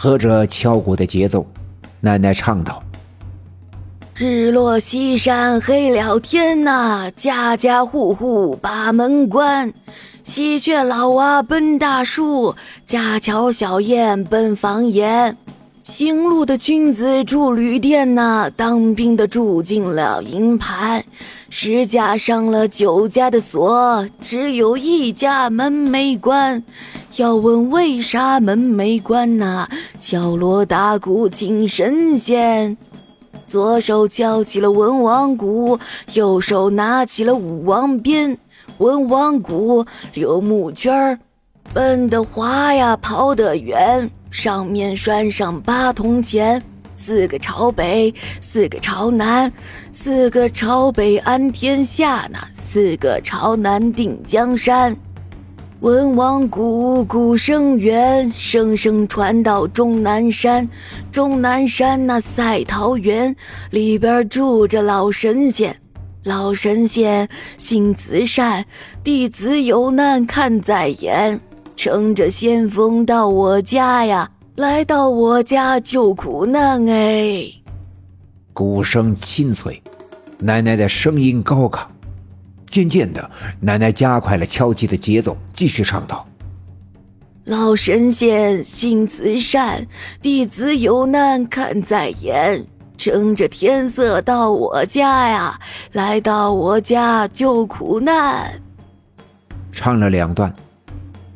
和着敲鼓的节奏，奶奶唱道：“日落西山黑了天呐，家家户户把门关。喜鹊老娃奔大树，家桥小燕奔房檐。行路的君子住旅店呐，当兵的住进了营盘。十家上了九家的锁，只有一家门没关。要问为啥门没关呐？敲锣打鼓请神仙。左手敲起了文王鼓，右手拿起了武王鞭。文王鼓，溜木圈儿，奔得滑呀，跑得远。上面拴上八铜钱，四个朝北，四个朝南，四个朝北安天下，呢四个朝南定江山。文王鼓，鼓声远，声声传到终南山。终南山那赛桃园里边住着老神仙，老神仙心慈善，弟子有难看在眼。乘着先锋到我家呀，来到我家救苦难哎。鼓声清脆，奶奶的声音高亢。渐渐的，奶奶加快了敲击的节奏，继续唱道：“老神仙心慈善，弟子有难看在眼，撑着天色到我家呀，来到我家救苦难。”唱了两段。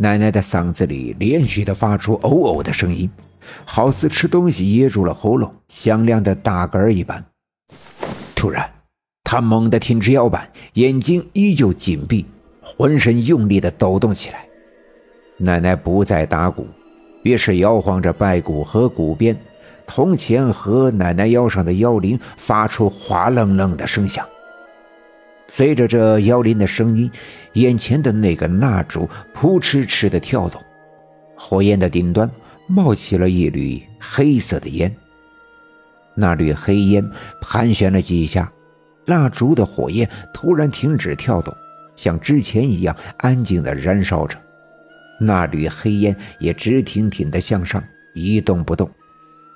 奶奶的嗓子里连续的发出“哦哦”的声音，好似吃东西噎住了喉咙，响亮的大嗝一般。突然，她猛地挺直腰板，眼睛依旧紧闭，浑身用力的抖动起来。奶奶不再打鼓，于是摇晃着拜鼓和鼓鞭，铜钱和奶奶腰上的腰铃发出哗楞楞的声响。随着这摇铃的声音，眼前的那个蜡烛扑哧哧的跳动，火焰的顶端冒起了一缕黑色的烟。那缕黑烟盘旋了几下，蜡烛的火焰突然停止跳动，像之前一样安静的燃烧着。那缕黑烟也直挺挺的向上，一动不动。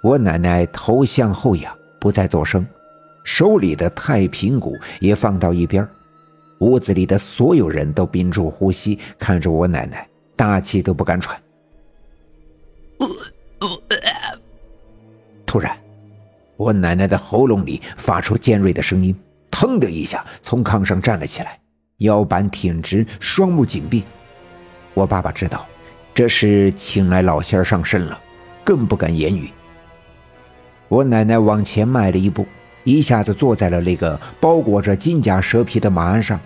我奶奶头向后仰，不再作声。手里的太平鼓也放到一边，屋子里的所有人都屏住呼吸，看着我奶奶，大气都不敢喘。突然，我奶奶的喉咙里发出尖锐的声音，腾的一下从炕上站了起来，腰板挺直，双目紧闭。我爸爸知道这是请来老仙上身了，更不敢言语。我奶奶往前迈了一步。一下子坐在了那个包裹着金甲蛇皮的马鞍上，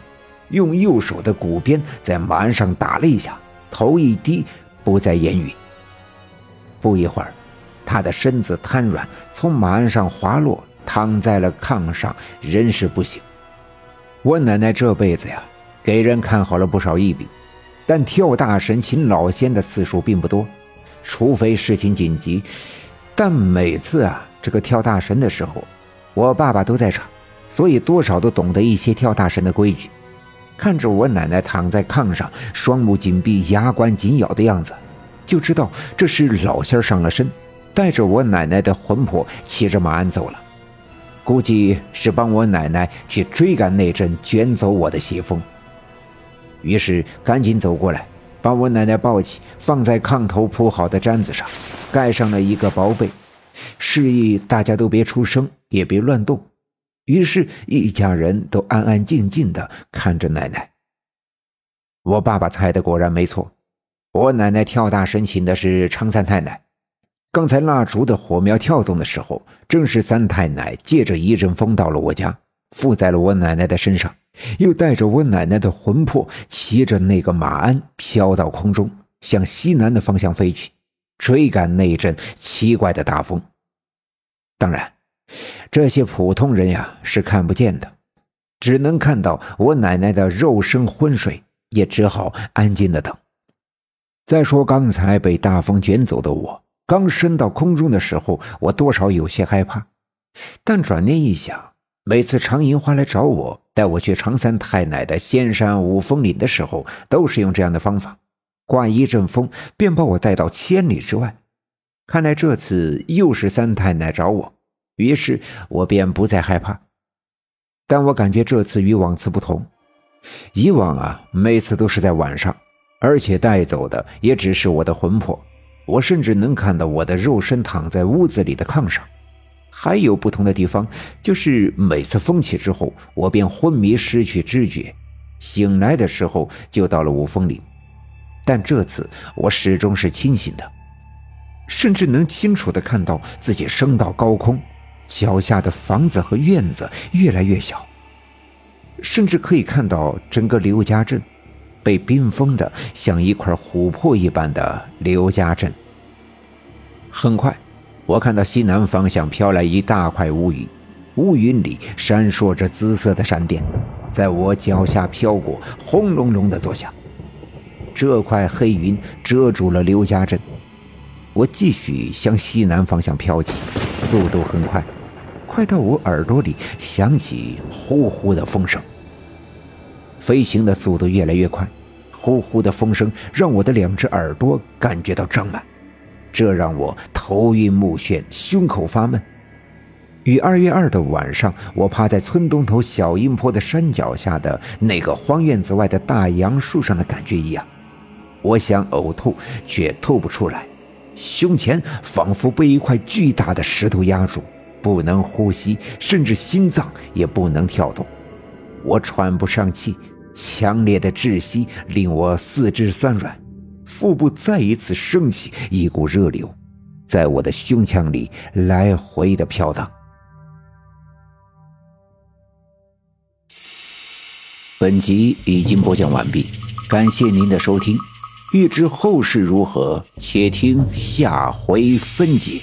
用右手的鼓鞭在马鞍上打了一下，头一低，不再言语。不一会儿，他的身子瘫软，从马鞍上滑落，躺在了炕上，人事不省。我奶奶这辈子呀，给人看好了不少异病，但跳大神请老仙的次数并不多，除非事情紧急。但每次啊，这个跳大神的时候。我爸爸都在场，所以多少都懂得一些跳大神的规矩。看着我奶奶躺在炕上，双目紧闭，牙关紧咬的样子，就知道这是老仙上了身，带着我奶奶的魂魄骑着马鞍走了。估计是帮我奶奶去追赶那阵卷走我的邪风。于是赶紧走过来，把我奶奶抱起，放在炕头铺好的毡子上，盖上了一个薄被。示意大家都别出声，也别乱动。于是，一家人都安安静静的看着奶奶。我爸爸猜的果然没错，我奶奶跳大神请的是昌三太奶。刚才蜡烛的火苗跳动的时候，正是三太奶借着一阵风到了我家，附在了我奶奶的身上，又带着我奶奶的魂魄，骑着那个马鞍飘到空中，向西南的方向飞去。追赶那阵奇怪的大风，当然，这些普通人呀是看不见的，只能看到我奶奶的肉身昏睡，也只好安静的等。再说刚才被大风卷走的我，刚升到空中的时候，我多少有些害怕，但转念一想，每次常银花来找我，带我去常三太奶的仙山五峰岭的时候，都是用这样的方法。刮一阵风，便把我带到千里之外。看来这次又是三太奶找我，于是我便不再害怕。但我感觉这次与往次不同，以往啊，每次都是在晚上，而且带走的也只是我的魂魄，我甚至能看到我的肉身躺在屋子里的炕上。还有不同的地方，就是每次风起之后，我便昏迷失去知觉，醒来的时候就到了五峰岭，但这次我始终是清醒的。甚至能清楚地看到自己升到高空，脚下的房子和院子越来越小，甚至可以看到整个刘家镇被冰封的像一块琥珀一般的刘家镇。很快，我看到西南方向飘来一大块乌云，乌云里闪烁着紫色的闪电，在我脚下飘过，轰隆隆的作响。这块黑云遮住了刘家镇。我继续向西南方向飘起，速度很快，快到我耳朵里响起呼呼的风声。飞行的速度越来越快，呼呼的风声让我的两只耳朵感觉到胀满，这让我头晕目眩，胸口发闷。与二月二的晚上，我趴在村东头小阴坡的山脚下的那个荒院子外的大杨树上的感觉一样，我想呕吐，却吐不出来。胸前仿佛被一块巨大的石头压住，不能呼吸，甚至心脏也不能跳动。我喘不上气，强烈的窒息令我四肢酸软，腹部再一次升起一股热流，在我的胸腔里来回的飘荡。本集已经播讲完毕，感谢您的收听。欲知后事如何，且听下回分解。